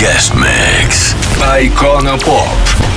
Guest Mix. Icona Pop.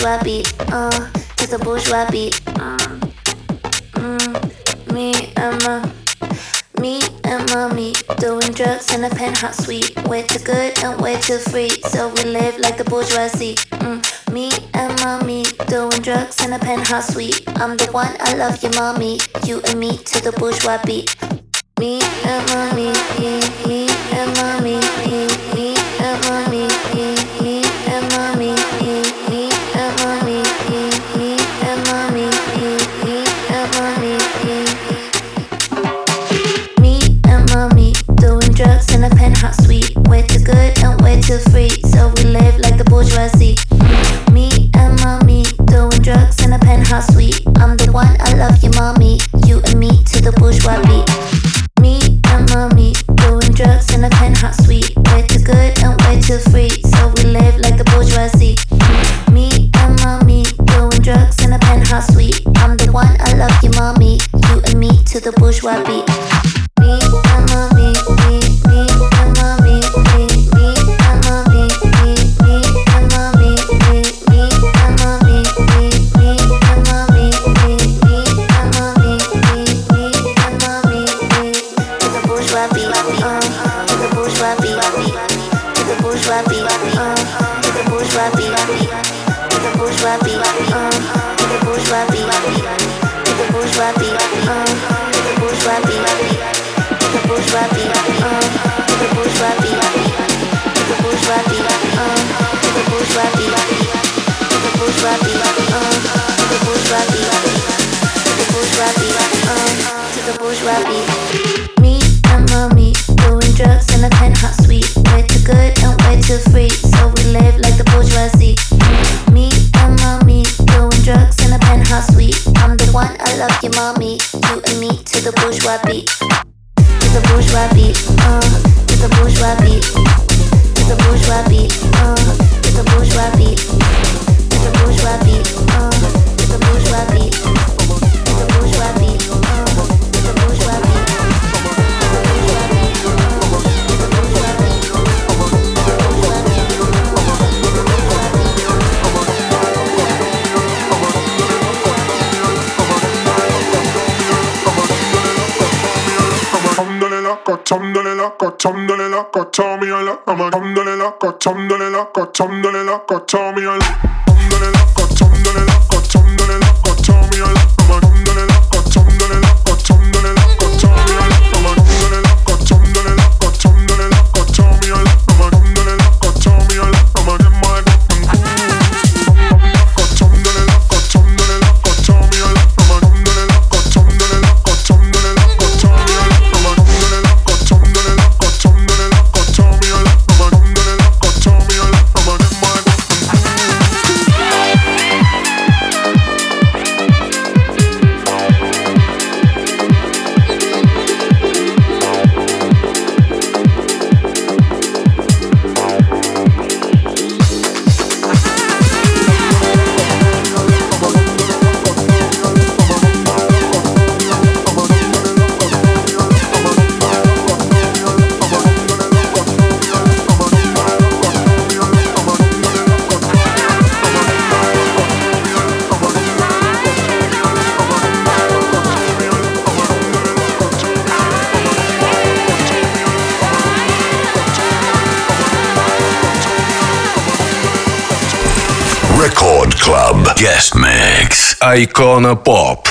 bourgeois beat, uh, to the bourgeois beat. Uh, mm, me and my, me and mommy doing drugs in a penthouse suite. Way too good and way too free, so we live like the bourgeoisie. Mm, me and mommy doing drugs in a penthouse suite. I'm the one I love you, mommy. You and me to the bourgeois beat. Me and mommy, me, me and mommy, me, me. bourgeois beat, uh, the bourgeois beat, uh, to the to the to the to the to the to the to the. Me doing drugs in a penthouse suite, way too good and way too free, so we live like the bourgeoisie. Me and doing drugs in a penthouse suite. I'm the one I love you, mommy to a bourgeois beat. To a bourgeois beat. Uh, to a bourgeois beat. Bourgeois beat. Uh, bourgeois beat. Bourgeois beat. kaçamdalala kaçamdalala kaçamiyala ama kamdalala kaçamdalala kaçamdalala kaçamiyala Mix. Icona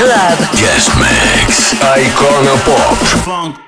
Club. Guest Mix. Icona Pop. Funk,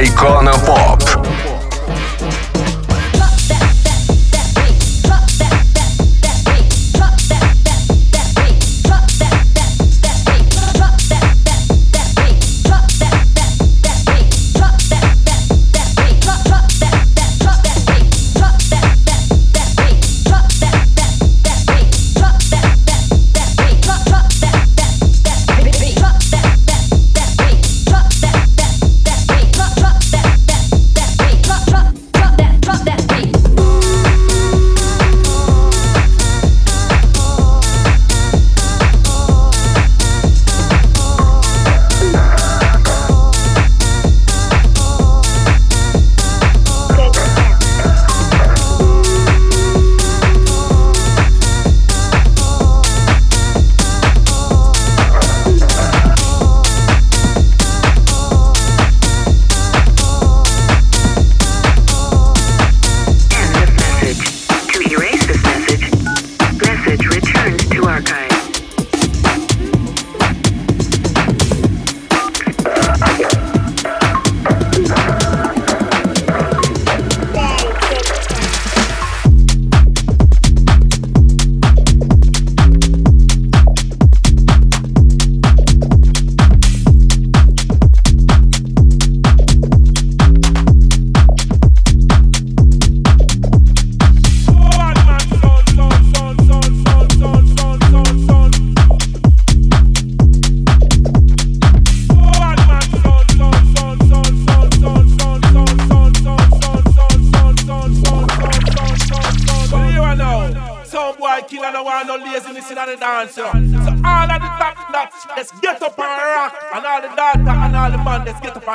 Icon.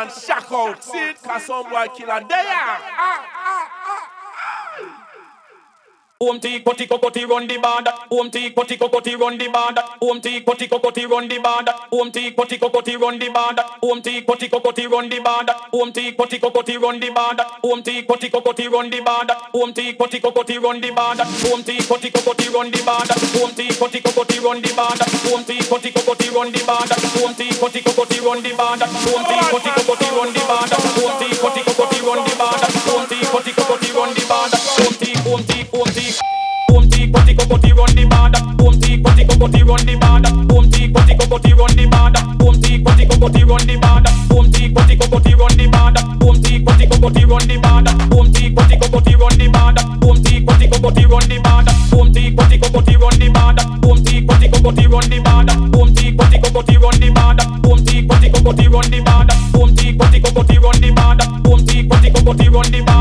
and sit, out. See boy kill they are. Home tea, cutty, cutty, run the band. Home tea, cutty, cutty, run the band. Home tea, cutty, cutty, run the band. Home tea, cutty, cutty, run the band. Home tea, cutty, cutty, run the band. Home tea, cutty, cutty, run the band. Home tea, cutty, cutty, run the band. Home tea, cutty, cutty, run the band. Home tea, cutty, cutty, run the band. Home tea, cutty, cutty, run the band. Home tea, cutty, cutty, run the band. Home tea, cutty, cutty, run the band. Home tea, cutty, cutty, run the band. Home tea, cutty, cutty, run the band. Home tea, cutty, cutty, run the band. Home tea, run the border. Boom tick, go tick, go run the border. Boom tick, go tick, go run the border. Boom tick, go tick, go run the border. Boom tick, go tick, go run the border. Boom tick, go tick, go run the border. Boom tick, go tick, go run the border. Boom tick, go tick, go run the border. Boom tick, go tick, go run the border. Boom tick, go tick, go run the border. Boom tick, go tick, run the border. Boom tick, go tick, run the border. Boom tick, go tick, run the border. Boom tick, go tick, run the border.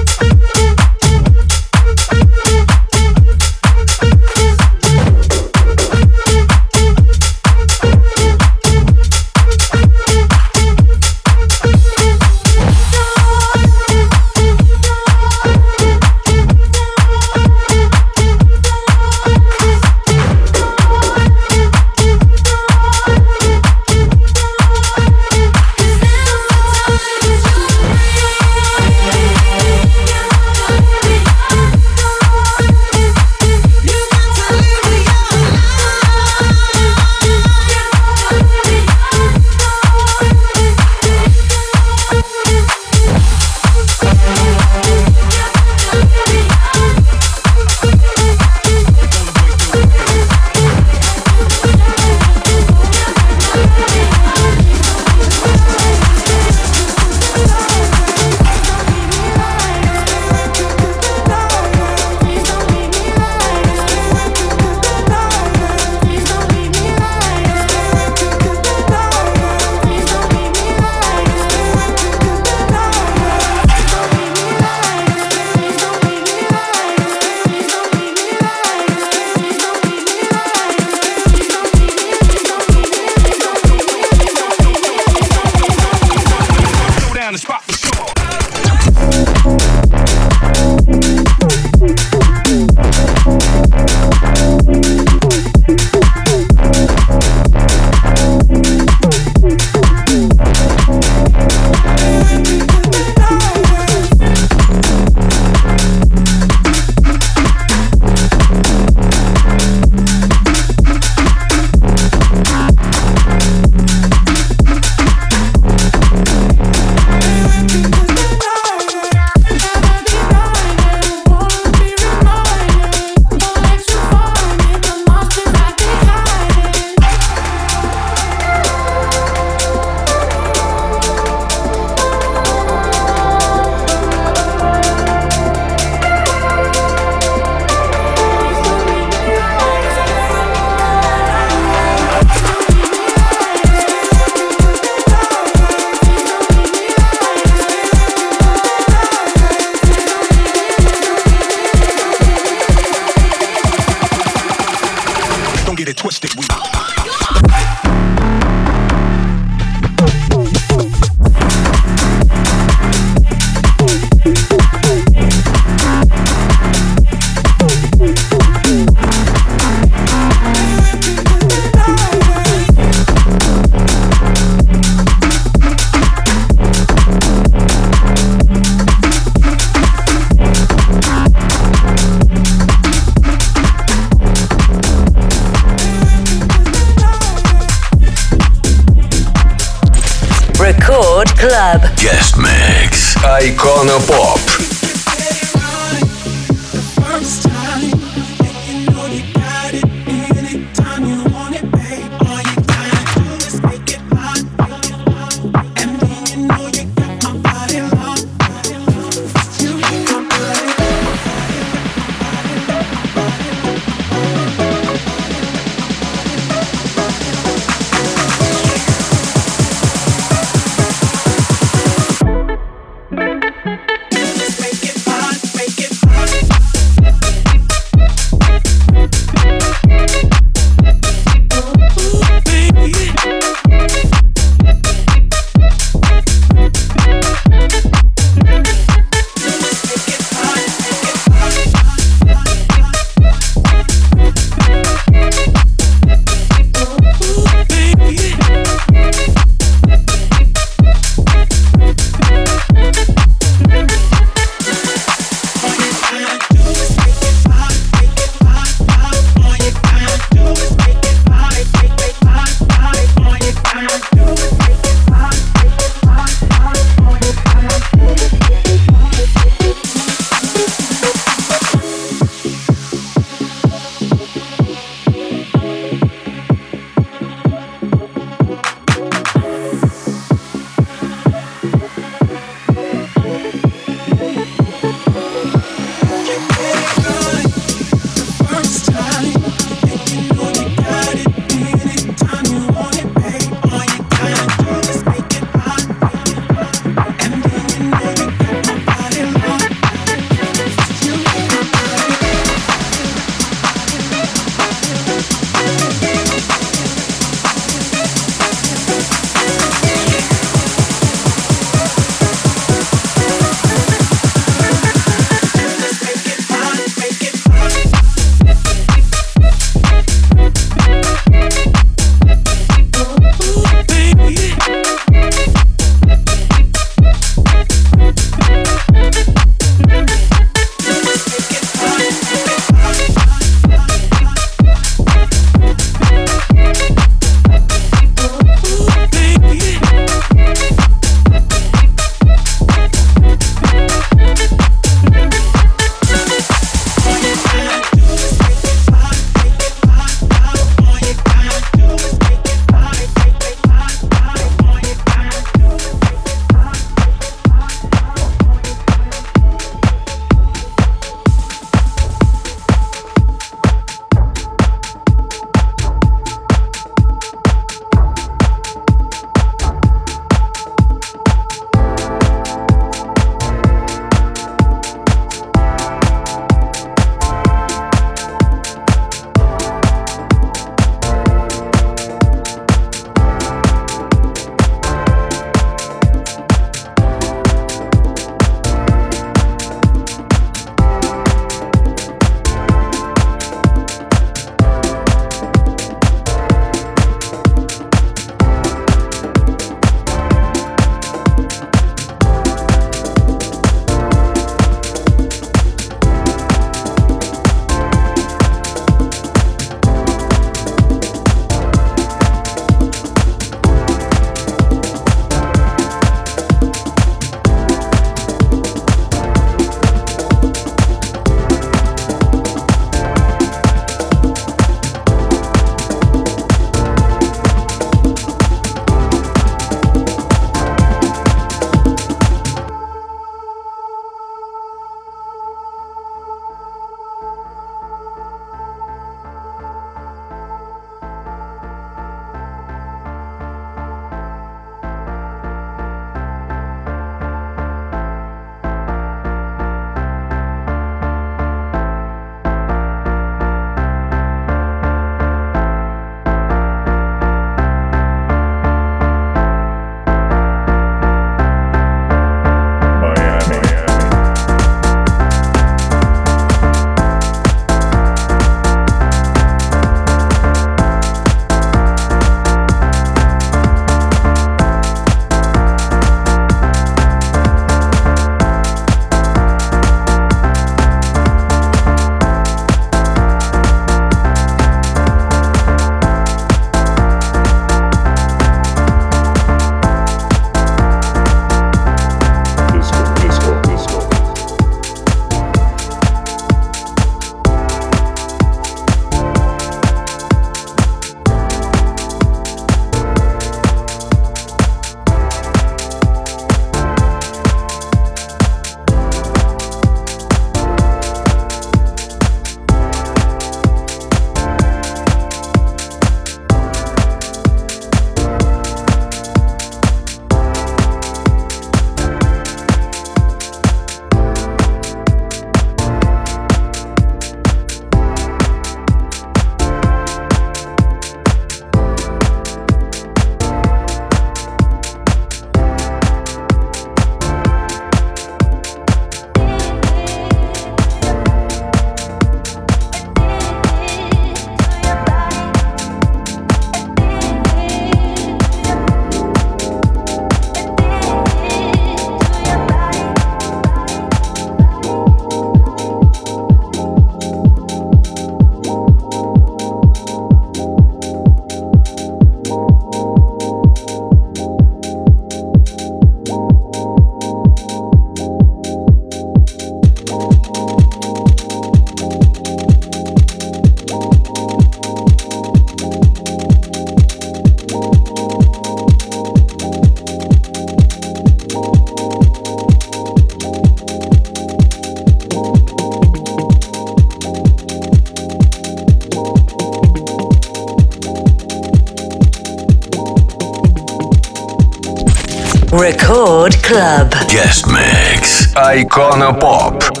Club. Guest Mix. Icona Pop.